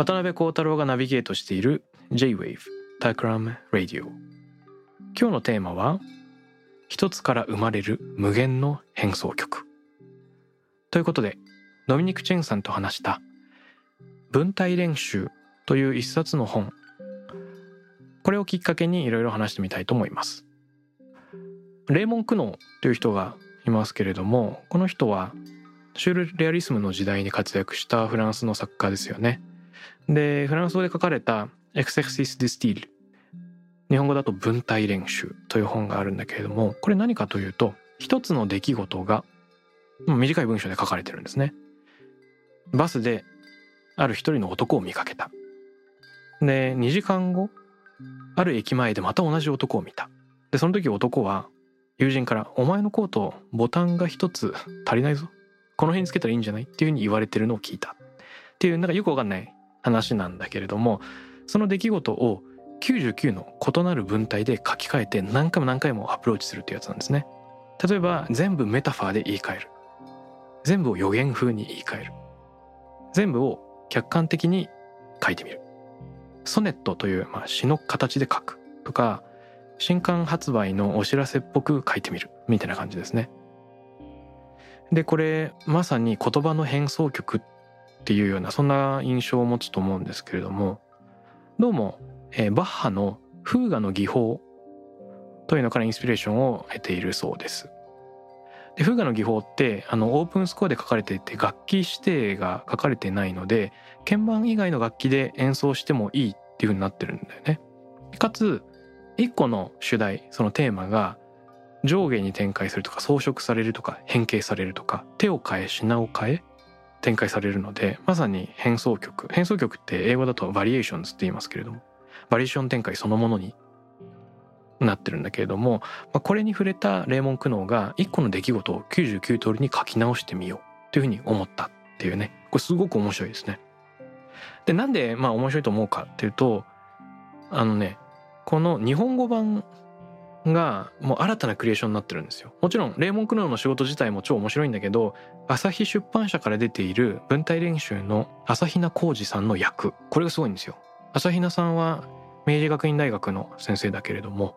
渡辺幸太郎がナビゲートしている J-Wave Takram Radio 今日のテーマは一つから生まれる無限の変奏曲。ということでドミニク・チェンさんと話した文体練習という一冊の本。これをきっかけにいろいろ話してみたいと思います。レーモン・クノーという人がいますけれどもこの人はシュールレアリスムの時代に活躍したフランスの作家ですよね。でフランス語で書かれた「 Exercices de style」日本語だと文体練習という本があるんだけれどもこれ何かというと一つの出来事が短い文章で書かれてるんですね。バスである一人の男を見かけた。で2時間後ある駅前でまた同じ男を見た。でその時男は友人から「お前のコートボタンが一つ足りないぞ。この辺につけたらいいんじゃない?」っていうふうに言われてるのを聞いた。っていうなんかよくわかんない話なんだけれどもその出来事を99の異なる文体で書き換えて何回も何回もアプローチするっていうやつなんですね。例えば全部メタファーで言い換える。全部を予言風に言い換える。全部を客観的に書いてみる。ソネットという、まあ、詩の形で書く。とか新刊発売のお知らせっぽく書いてみる。みたいな感じですね。でこれまさに言葉の変奏曲っっていうようなそんな印象を持つと思うんですけれどもどうも、えーバッハのフーガの技法というのからインスピレーションを得ているそうです。でフーガの技法ってあのオープンスコアで書かれていて楽器指定が書かれてないので鍵盤以外の楽器で演奏してもいいっていう風になってるんだよね。かつ一個の主題そのテーマが上下に展開するとか装飾されるとか変形されるとか手を変え品を変え展開されるのでまさに変奏曲変奏曲って英語だとバリエーションズって言いますけれどもバリエーション展開そのものになってるんだけれども、まあ、これに触れたレーモン・クノーが一個の出来事を99通りに書き直してみようというふうに思ったっていうねこれすごく面白いですね。でなんでまあ面白いと思うかっていうとあのねこの日本語版がもう新たなクリエーションになってるんですよ。もちろんレーモン・クノーの仕事自体も超面白いんだけど朝日出版社から出ている文体練習の朝比奈浩二さんの役。これがすごいんですよ。朝比奈さんは明治学院大学の先生だけれども。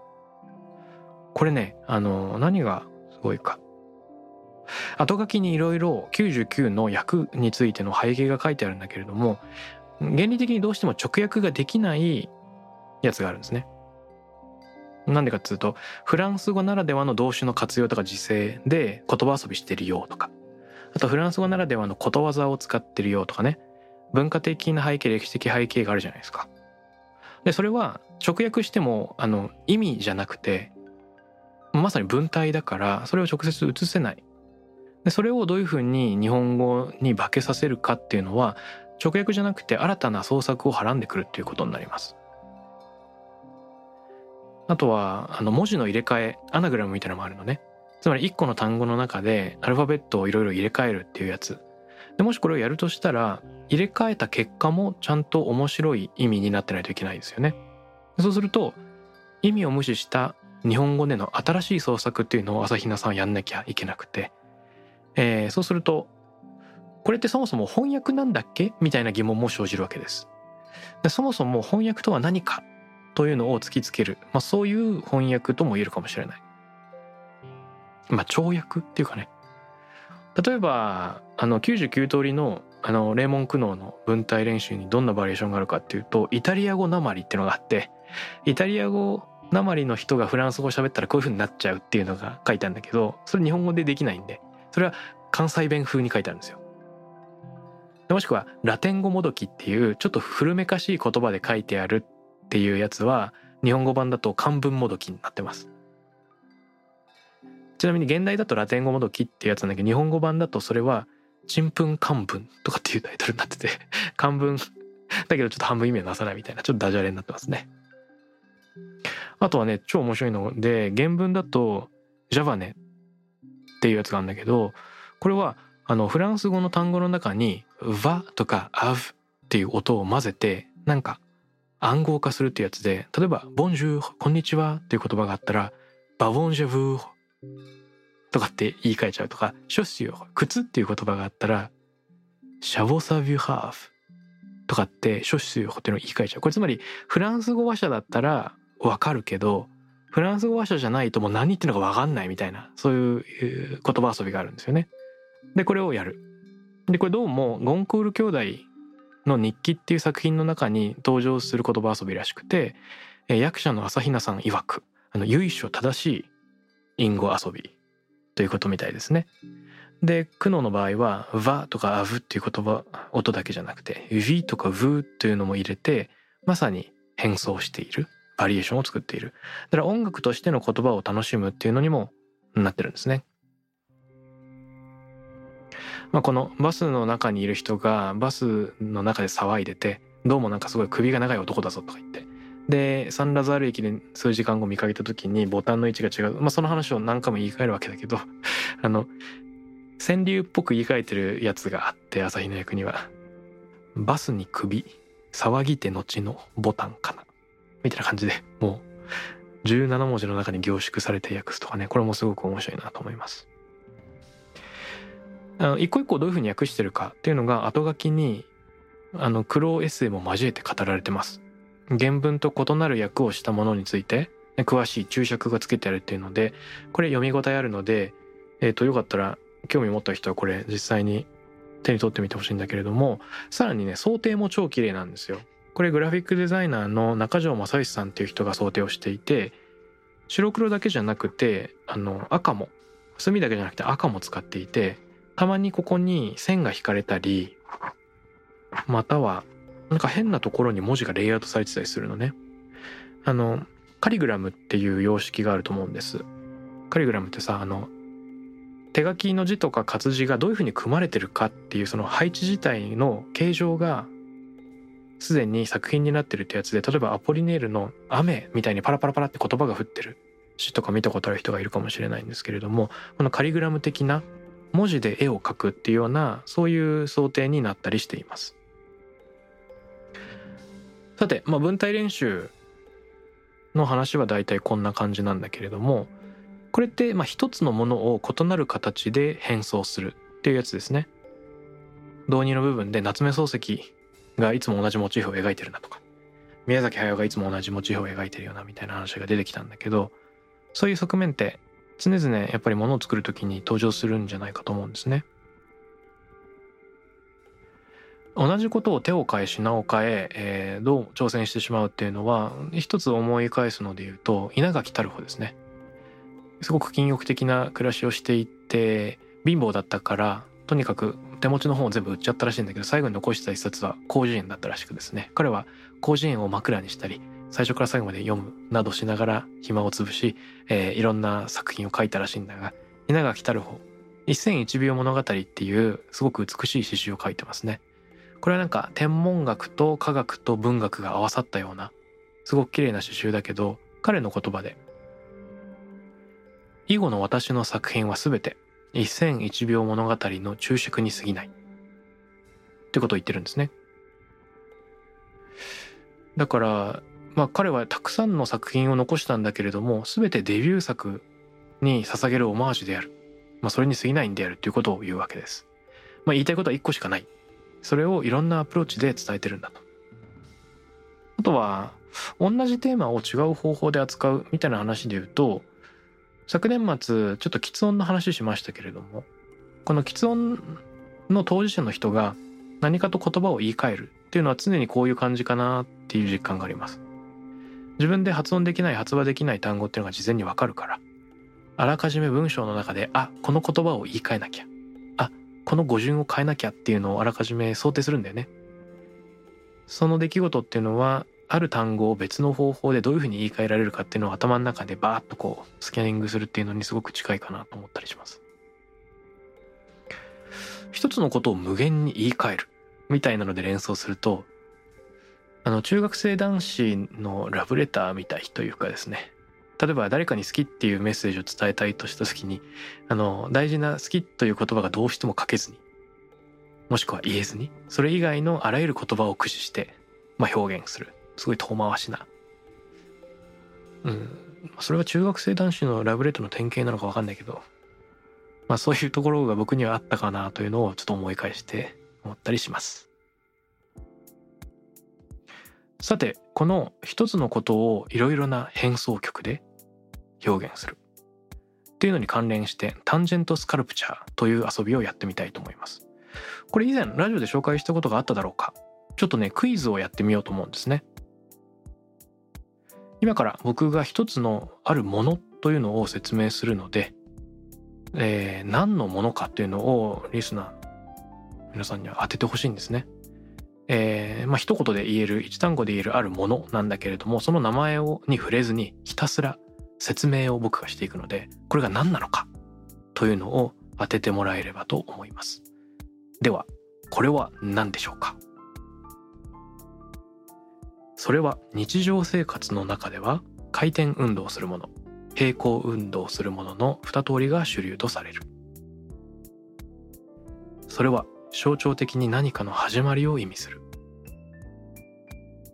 これねあの何がすごいか。後書きにいろいろ99の役についての背景が書いてあるんだけれども原理的にどうしても直訳ができないやつがあるんですね。なんでかっていうとフランス語ならではの動詞の活用とか時制で言葉遊びしてるよとかあとフランス語ならではのことわざを使ってるよとかね文化的な背景歴史的背景があるじゃないですか。でそれは直訳してもあの意味じゃなくてまさに文体だからそれを直接移せない。でそれをどういうふうに日本語に化けさせるかっていうのは直訳じゃなくて新たな創作をはらんでくるっていうことになります。あとはあの文字の入れ替えアナグラムみたいなのもあるのね。つまり一個の単語の中でアルファベットをいろいろ入れ替えるっていうやつ。でもしこれをやるとしたら入れ替えた結果もちゃんと面白い意味になってないといけないですよね。そうすると意味を無視した日本語での新しい創作っていうのを朝比奈さんはやんなきゃいけなくて、えーそうするとこれってそもそも翻訳なんだっけ？みたいな疑問も生じるわけです。でそもそも翻訳とは何か？というのを突きつける、まあ、そういう翻訳とも言えるかもしれない。まあ跳躍っていうかね例えばあの99通りのあのレーモン・クノーの文体練習にどんなバリエーションがあるかっていうとイタリア語なまりっていうのがあってイタリア語鉛の人がフランス語喋ったらこういう風になっちゃうっていうのが書いてあるんだけどそれ日本語でできないんでそれは関西弁風に書いてあるんですよ。もしくはラテン語もどきっていうちょっと古めかしい言葉で書いてあるっていうやつは日本語版だと漢文もどきになってます。ちなみに現代だとラテン語もどきっていうやつなんだけど日本語版だとそれはちんぷん漢文とかっていうタイトルになってて 漢文だけどちょっと半分意味はなさないみたいなちょっとダジャレになってますね。あとはね超面白いので原文だとジャバネっていうやつがあるんだけどこれはあのフランス語の単語の中に「va」とか「av」っていう音を混ぜてなんか暗号化するってやつで例えば「ボンジューこんにちは」っていう言葉があったら「バボンジェブー」とかって言い換えちゃうとか「ショッシュ靴」っていう言葉があったら「シャボサビュハーフ」とかって「ショッシュっていうのを言い換えちゃうこれつまりフランス語話者だったらわかるけどフランス語話者じゃないともう何言ってるのかわかんないみたいなそういう言葉遊びがあるんですよね。でこれをやる。でこれどうもゴンクール兄弟の日記っていう作品の中に登場する言葉遊びらしくて役者の朝比奈さん曰くあの由緒正しい隠語遊びということみたいですね。で苦悩の場合は「va」とか「av」っていう言葉音だけじゃなくて「v」とか「v」というのも入れてまさに変装しているバリエーションを作っているだから音楽としての言葉を楽しむっていうのにもなってるんですね。まあ、このバスの中にいる人がバスの中で騒いでてどうもなんかすごい首が長い男だぞとか言って。でサンラザール駅で数時間後見かけた時にボタンの位置が違う、まあ、その話を何回も言い換えるわけだけど あの川柳っぽく言い換えてるやつがあって朝日の役には「バスに首騒ぎて後のボタンかな」みたいな感じでもう17文字の中に凝縮されて訳すとかねこれもすごく面白いなと思います。あの一個一個どういうふうに訳してるかっていうのが後書きにあの苦労エッセイも交えて語られてます。原文と異なる訳をしたものについて詳しい注釈がつけてあるっていうのでこれ読み応えあるので、えー、とよかったら興味持った人はこれ実際に手に取ってみてほしいんだけれどもさらにね想定も超綺麗なんですよ。これグラフィックデザイナーの中条正義さんっていう人が想定をしていて白黒だけじゃなくてあの赤も墨だけじゃなくて赤も使っていてたまにここに線が引かれたりまたはなんか変なところに文字がレイアウトされてたりするのね。あのカリグラムっていう様式があると思うんです。カリグラムってさあの手書きの字とか活字がどういうふうに組まれてるかっていうその配置自体の形状がすでに作品になってるってやつで例えばアポリネールの「雨」みたいにパラパラパラって言葉が降ってる詩とか見たことある人がいるかもしれないんですけれどもこのカリグラム的な文字で絵を描くっていうようなそういう想定になったりしています。さて、まあ、文体練習の話は大体こんな感じなんだけれどもこれってまあ一つのものを異なる形で変装するっていうやつですね。導入の部分で夏目漱石がいつも同じモチーフを描いてるなとか宮崎駿がいつも同じモチーフを描いてるよなみたいな話が出てきたんだけどそういう側面って常々やっぱりものを作る時に登場するんじゃないかと思うんですね。同じことを手を変え品を変ええー、どう挑戦してしまうっていうのは一つ思い返すので言うと稲垣太郎ですねすごく禁欲的な暮らしをしていて貧乏だったからとにかく手持ちの本を全部売っちゃったらしいんだけど最後に残した一冊は広辞苑だったらしくですね彼は広辞苑を枕にしたり最初から最後まで読むなどしながら暇を潰し、えー、いろんな作品を書いたらしいんだが稲垣太郎一千一秒物語っていうすごく美しい詩集を書いてますね。これはなんか天文学と科学と文学が合わさったようなすごく綺麗な詩集だけど彼の言葉で以後の私の作品は全て一千一秒物語の注釈に過ぎないってことを言ってるんですね。だからまあ彼はたくさんの作品を残したんだけれども全てデビュー作に捧げるオマージュである、まあ、それに過ぎないんであるということを言うわけです。まあ、言いたいことは一個しかないそれをいろんなアプローチで伝えてるんだと。あとは同じテーマを違う方法で扱うみたいな話で言うと昨年末ちょっと喫音の話しましたけれどもこの喫音の当事者の人が何かと言葉を言い換えるっていうのは常にこういう感じかなっていう実感があります。自分で発音できない発話できない単語っていうのが事前にわかるからあらかじめ文章の中であこの言葉を言い換えなきゃあこの語順を変えなきゃっていうのをあらかじめ想定するんだよね。その出来事っていうのはある単語を別の方法でどういうふうに言い換えられるかっていうのを頭の中でバーッとこうスキャニングするっていうのにすごく近いかなと思ったりします。一つのことを無限に言い換えるみたいなので連想するとあの中学生男子のラブレターみたいというかですね。例えば誰かに好きっていうメッセージを伝えたいとした時にあの大事な好きという言葉がどうしても書けずにもしくは言えずにそれ以外のあらゆる言葉を駆使して、まあ、表現する。すごい遠回しな。うん。それは中学生男子のラブレターの典型なのか分かんないけどまあそういうところが僕にはあったかなというのをちょっと思い返して思ったりします。さてこの一つのことをいろいろな変奏曲で表現する。っていうのに関連してタンジェントスカルプチャーという遊びをやってみたいと思います。これ以前ラジオで紹介したことがあっただろうか。ちょっとねクイズをやってみようと思うんですね。今から僕が一つのあるものというのを説明するので、えー、何のものかっていうのをリスナー皆さんには当ててほしいんですね。えー、まあ一言で言える一単語で言えるあるものなんだけれどもその名前をに触れずにひたすら説明を僕がしていくのでこれが何なのかというのを当ててもらえればと思います。ではこれは何でしょうか？それは日常生活の中では回転運動するもの平行運動するものの2通りが主流とされる。それは象徴的に何かの始まりを意味する。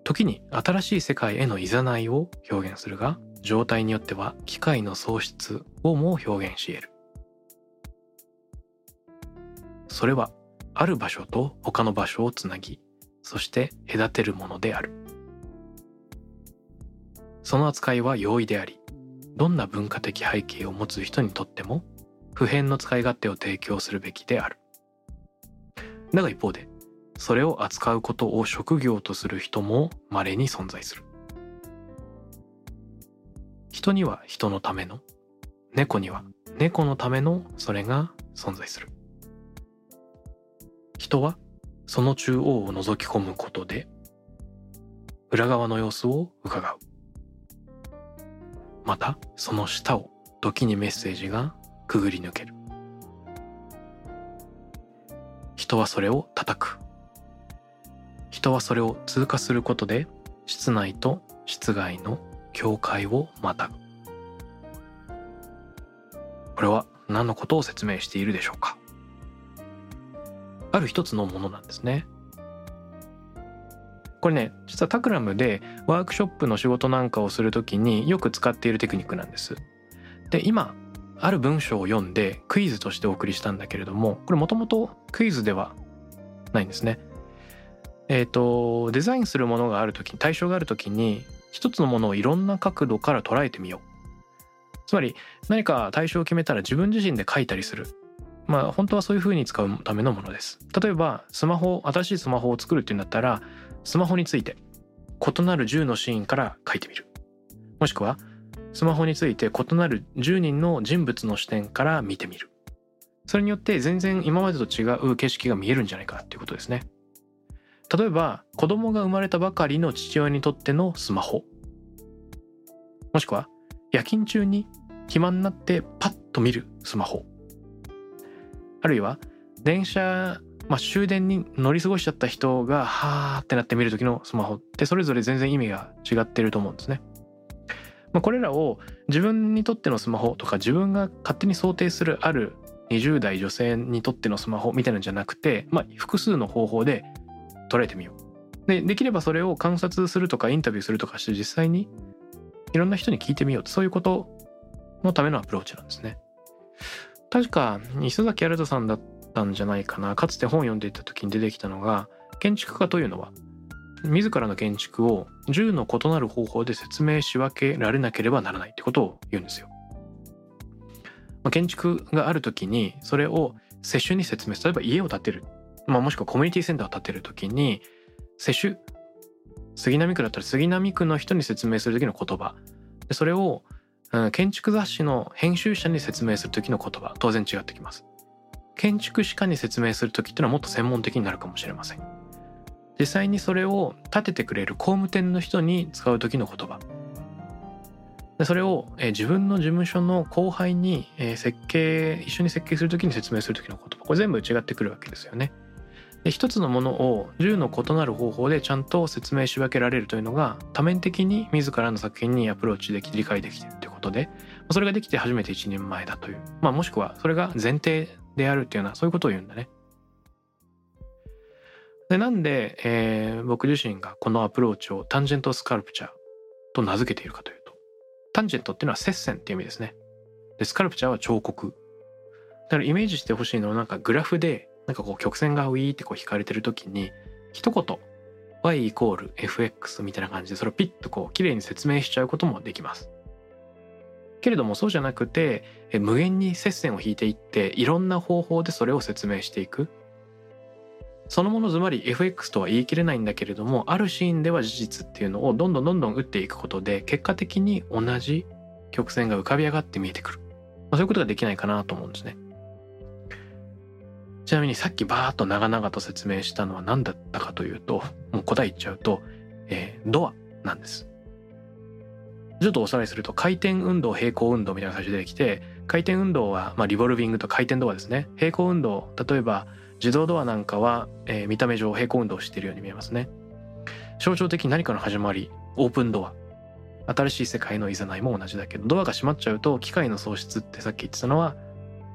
時に新しい世界への誘いを表現するが状態によっては機械の喪失をも表現し得る。それはある場所と他の場所をつなぎそして隔てるものである。その扱いは容易でありどんな文化的背景を持つ人にとっても普遍の使い勝手を提供するべきである。だが一方でそれを扱うことを職業とする人も稀に存在する。人には人のための猫には猫のためのそれが存在する。人はその中央を覗き込むことで裏側の様子を伺う。またその下を時にメッセージがくぐり抜ける。人はそれを叩く。人はそれを通過することで室内と室外の境界をまたぐ。これは何のことを説明しているでしょうか。ある一つのものなんですね。これね実はタクラムでワークショップの仕事なんかをするときによく使っているテクニックなんです。で今ある文章を読んでクイズとしてお送りしたんだけれどもこれもともとクイズではないんですね。えっ、ー、とデザインするものがある時対象がある時に一つのものをいろんな角度から捉えてみよう。つまり何か対象を決めたら自分自身で書いたりする。まあ本当はそういう風に使うためのものです。例えばスマホ新しいスマホを作るっていうんだったらスマホについて異なる10のシーンから書いてみる。もしくはスマホについて異なる10人の人物の視点から見てみる。それによって全然今までと違う景色が見えるんじゃないかっていうことですね。例えば子供が生まれたばかりの父親にとってのスマホ。もしくは夜勤中に暇になってパッと見るスマホ。あるいは電車、まあ、終電に乗り過ごしちゃった人がはーってなって見る時のスマホってそれぞれ全然意味が違ってると思うんですね。まあ、これらを自分にとってのスマホとか自分が勝手に想定するある20代女性にとってのスマホみたいなんじゃなくて、まあ、複数の方法で捉えてみよう。でできればそれを観察するとかインタビューするとかして実際にいろんな人に聞いてみようそういうことのためのアプローチなんですね。確か磯崎新さんだったんじゃないかなかつて本を読んでいた時に出てきたのが建築家というのは自らの建築を10の異なる方法で説明し分けられなければならないってことを言うんですよ。まあ、建築がある時にそれを接種に説明例えば家を建てる、まあ、もしくはコミュニティセンターを建てる時に接種杉並区だったら杉並区の人に説明する時の言葉。でそれを、うん、建築雑誌の編集者に説明する時の言葉。当然違ってきます。建築士家に説明する時っていうのはもっと専門的になるかもしれません。実際にそれを立ててくれる工務店の人に使う時の言葉でそれを、え、自分の事務所の後輩に、え、設計一緒に設計する時に説明する時の言葉これ全部違ってくるわけですよね。で一つのものを10の異なる方法でちゃんと説明し分けられるというのが多面的に自らの作品にアプローチでき理解できているということでそれができて初めて一人前だという、まあ、もしくはそれが前提であるというようなそういうことを言うんだね。でなんで、えー、僕自身がこのアプローチをタンジェントスカルプチャーと名付けているかというとタンジェントっていうのは接線っていう意味ですね。でスカルプチャーは彫刻。だからイメージしてほしいのはなんかグラフでなんかこう曲線がウィーってこう引かれてる時に一言 y イコール fx みたいな感じでそれをピッとこう綺麗に説明しちゃうこともできます。けれどもそうじゃなくて無限に接線を引いていっていろんな方法でそれを説明していくそのものずまり FX とは言い切れないんだけれどもあるシーンでは事実っていうのをどんどんどんどん打っていくことで結果的に同じ曲線が浮かび上がって見えてくる、まあ、そういうことができないかなと思うんですね。ちなみにさっきバーッと長々と説明したのは何だったかというともう答え言っちゃうと、えー、ドアなんです。ちょっとおさらいすると回転運動平行運動みたいな最初出てきて回転運動は、まあ、リボルビングと回転ドアですね。平行運動例えば自動ドアなんかは、えー、見た目上平行運動しているように見えますね。象徴的に何かの始まりオープンドア。新しい世界のいざないも同じだけどドアが閉まっちゃうと機械の喪失ってさっき言ってたのは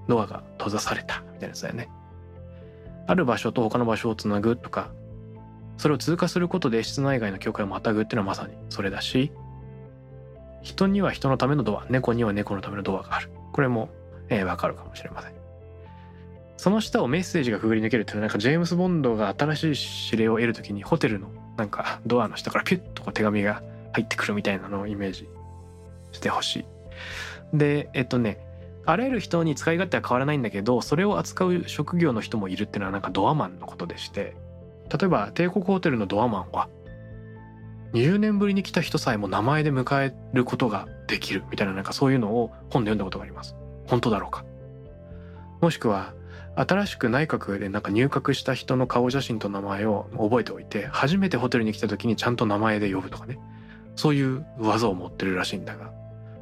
ドアが閉ざされた。みたいなやつだよね。ある場所と他の場所をつなぐとかそれを通過することで室内外の境界をまたぐっていうのはまさにそれだし人には人のためのドア猫には猫のためのドアがある。これもえー、わかるかもしれません。その下をメッセージがくぐり抜けるっていうのはなんかジェームズ・ボンドが新しい指令を得るときにホテルのなんかドアの下からピュッとこう手紙が入ってくるみたいなのをイメージしてほしい。でえっとねあらゆる人に使い勝手は変わらないんだけどそれを扱う職業の人もいるっていうのはなんかドアマンのことでして例えば帝国ホテルのドアマンは20年ぶりに来た人さえも名前で迎えることができるみたいななんかそういうのを本で読んだことがあります。本当だろうかもしくは新しく内閣でなんか入閣した人の顔写真と名前を覚えておいて初めてホテルに来た時にちゃんと名前で呼ぶとかね。そういう技を持ってるらしいんだが。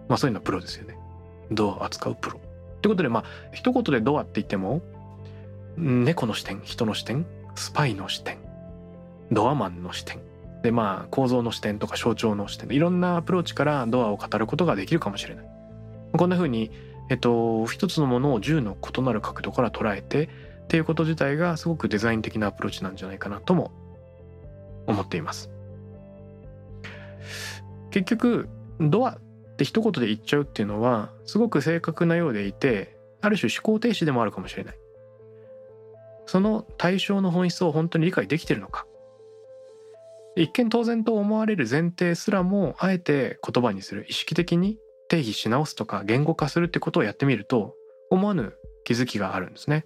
まあそういうのはプロですよね。ドア扱うプロ。ってことでまあ一言でドアって言っても猫の視点人の視点スパイの視点ドアマンの視点。でまあ構造の視点とか象徴の視点。いろんなアプローチからドアを語ることができるかもしれない。こんな風にえっと、一つのものを10の異なる角度から捉えてっていうこと自体がすごくデザイン的なアプローチなんじゃないかなとも思っています。結局ドアって一言で言っちゃうっていうのはすごく正確なようでいてある種思考停止でもあるかもしれない。その対象の本質を本当に理解できてるのか一見当然と思われる前提すらもあえて言葉にする意識的に定義し直すとか言語化するってことをやってみると思わぬ気づきがあるんですね。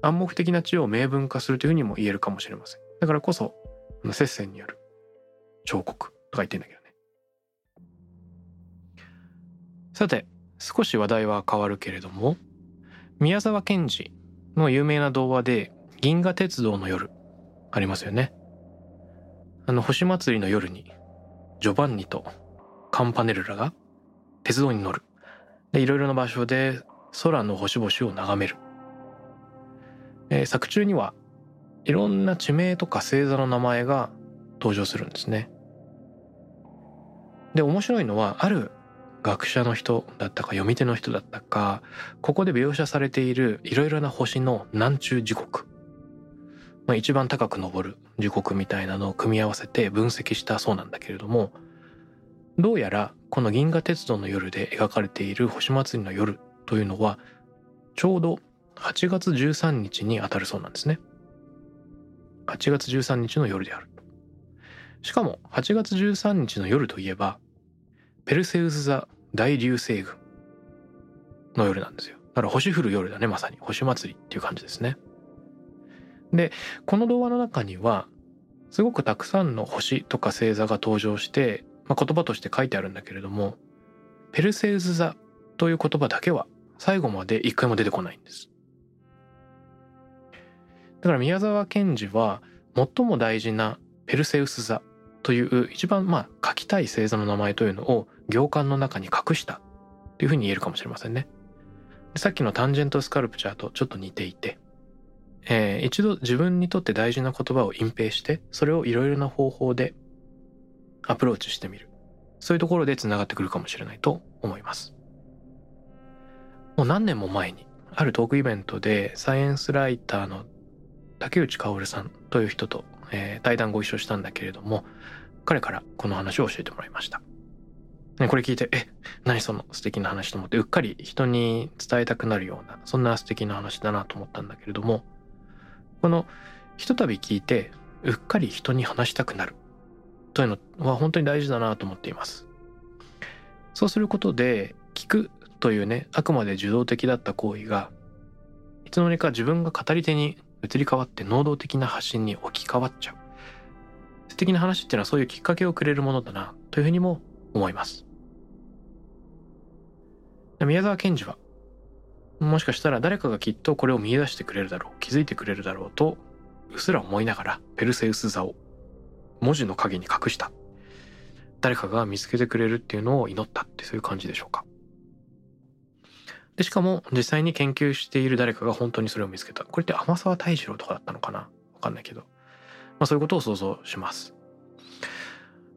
暗黙的な知を明文化するというふうにも言えるかもしれません。だからこそ、接戦による彫刻とか言ってんだけどね。さて、少し話題は変わるけれども、宮沢賢治の有名な童話で銀河鉄道の夜ありますよね。あの星祭りの夜にジョバンニとカンパネルラが鉄道に乗る。でいろいろな場所で空の星々を眺める、えー、作中にはいろんな地名とか星座の名前が登場するんですね。で面白いのはある学者の人だったか読み手の人だったかここで描写されているいろいろな星の南中時刻、まあ、一番高く昇る時刻みたいなのを組み合わせて分析したそうなんだけれどもどうやらこの銀河鉄道の夜で描かれている星祭りの夜というのはちょうど8月13日に当たるそうなんですね。8月13日の夜である。しかも8月13日の夜といえばペルセウス座大流星群の夜なんですよ。だから星降る夜だねまさに星祭りっていう感じですね。でこの童話の中にはすごくたくさんの星とか星座が登場して、まあ、言葉として書いてあるんだけれどもペルセウス座という言葉だけは最後まで一回も出てこないんです。だから宮沢賢治は最も大事なペルセウス座という一番まあ書きたい星座の名前というのを行間の中に隠したというふうに言えるかもしれませんね。さっきのタンジェントスカルプチャーとちょっと似ていてえー、一度自分にとって大事な言葉を隠蔽してそれをいろいろな方法でアプローチしてみる。そういうところでつながってくるかもしれないと思います。もう何年も前にあるトークイベントでサイエンスライターの竹内薫さんという人と、えー、対談ご一緒したんだけれども彼からこの話を教えてもらいました。ね、これ聞いて、え、何その素敵な話と思って、うっかり人に伝えたくなるような、そんな素敵な話だなと思ったんだけれども、このひとたび聞いてうっかり人に話したくなる。というのは本当に大事だなと思っています。そうすることで聞くというねあくまで受動的だった行為がいつの間にか自分が語り手に移り変わって能動的な発信に置き換わっちゃう。素敵な話っていうのはそういうきっかけをくれるものだなというふうにも思います。宮沢賢治はもしかしたら誰かがきっとこれを見出してくれるだろう気づいてくれるだろうとうっすら思いながらペルセウス座を文字の影に隠した。誰かが見つけてくれるっていうのを祈ったってそういう感じでしょうか。でしかも実際に研究している誰かが本当にそれを見つけた。これって天沢泰二郎とかだったのかな？わかんないけど、まあ、そういうことを想像します。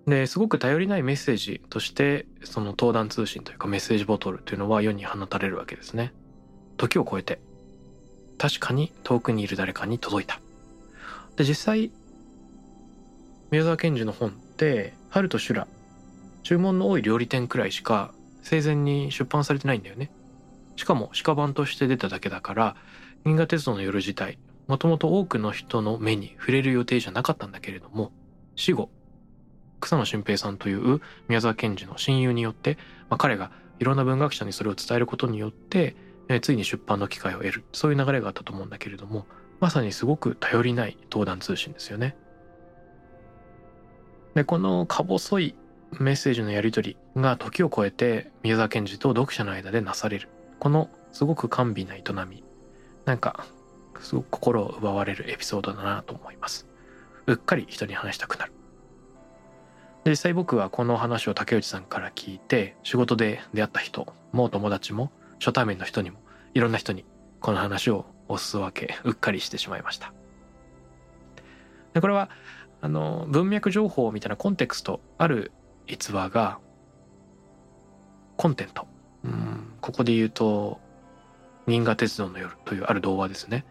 ですごく頼りないメッセージとしてその登壇通信というかメッセージボトルというのは世に放たれるわけですね。時を超えて。確かに遠くにいる誰かに届いた。で実際宮沢賢治の本って春と修羅注文の多い料理店くらいしか生前に出版されてないんだよねしかも鹿版として出ただけだから銀河鉄道の夜自体もともと多くの人の目に触れる予定じゃなかったんだけれども死後草野俊平さんという宮沢賢治の親友によって、まあ、彼がいろんな文学者にそれを伝えることによってえついに出版の機会を得るそういう流れがあったと思うんだけれどもまさにすごく頼りない登壇通信ですよね。でこのか細いメッセージのやり取りが時を超えて宮沢賢治と読者の間でなされる。このすごく甘美な営み。なんかすごく心を奪われるエピソードだなと思います。うっかり人に話したくなる。実際僕はこの話を竹内さんから聞いて仕事で出会った人も友達も初対面の人にもいろんな人にこの話をおすわけうっかりしてしまいました。でこれはあの文脈情報みたいなコンテクストある逸話がコンテント。うん。ここで言うと「銀河鉄道の夜」というある童話ですね、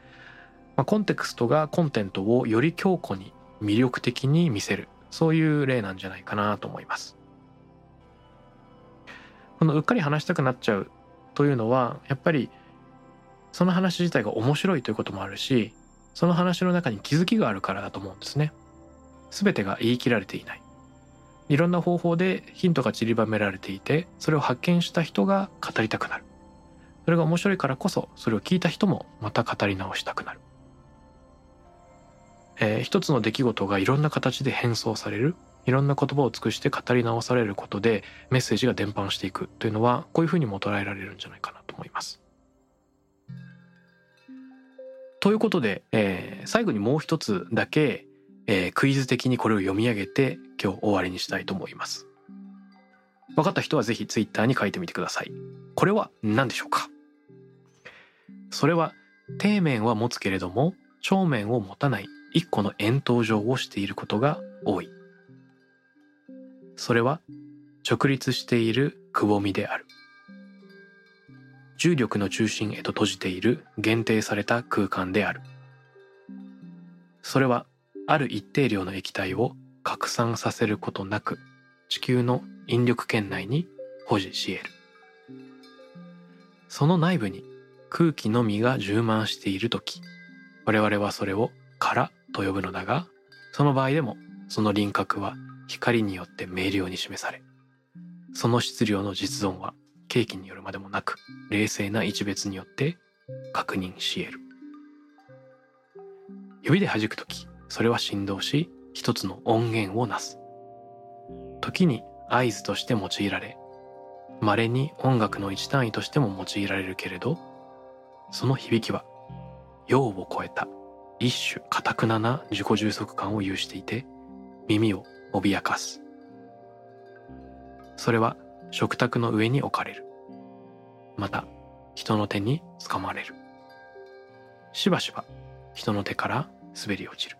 まあ、コンテクストがコンテントをより強固に魅力的に見せる。そういう例なんじゃないかなと思います。このうっかり話したくなっちゃうというのはやっぱりその話自体が面白いということもあるしその話の中に気づきがあるからだと思うんですね。全てが言い切られていない。いろんな方法でヒントが散りばめられていてそれを発見した人が語りたくなる。それが面白いからこそそれを聞いた人もまた語り直したくなる。えー、一つの出来事がいろんな形で変装されるいろんな言葉を尽くして語り直されることでメッセージが伝播していくというのはこういうふうにも捉えられるんじゃないかなと思います。ということで、えー、最後にもう一つだけ、えー、クイズ的にこれを読み上げて今日終わりにしたいと思います。分かった人はぜひツイッターに書いてみてください。これは何でしょうか？それは底面は持つけれども正面を持たない一個の円筒状をしていることが多い。それは直立しているくぼみである重力の中心へと閉じている限定された空間であるそれはある一定量の液体を拡散させることなく地球の引力圏内に保持し得る。その内部に空気のみが充満している時我々はそれを殻と呼ぶのだがその場合でもその輪郭は光によって明瞭に示されその質量の実存は契機によるまでもなく冷静な一別によって確認し得る。指で弾く時それは振動し一つの音源をなす。時に合図として用いられ稀に音楽の一単位としても用いられるけれどその響きは用を超えた一種堅くなな自己充足感を有していて耳を脅かす。それは食卓の上に置かれる。また人の手につかまれる。しばしば人の手から滑り落ちる。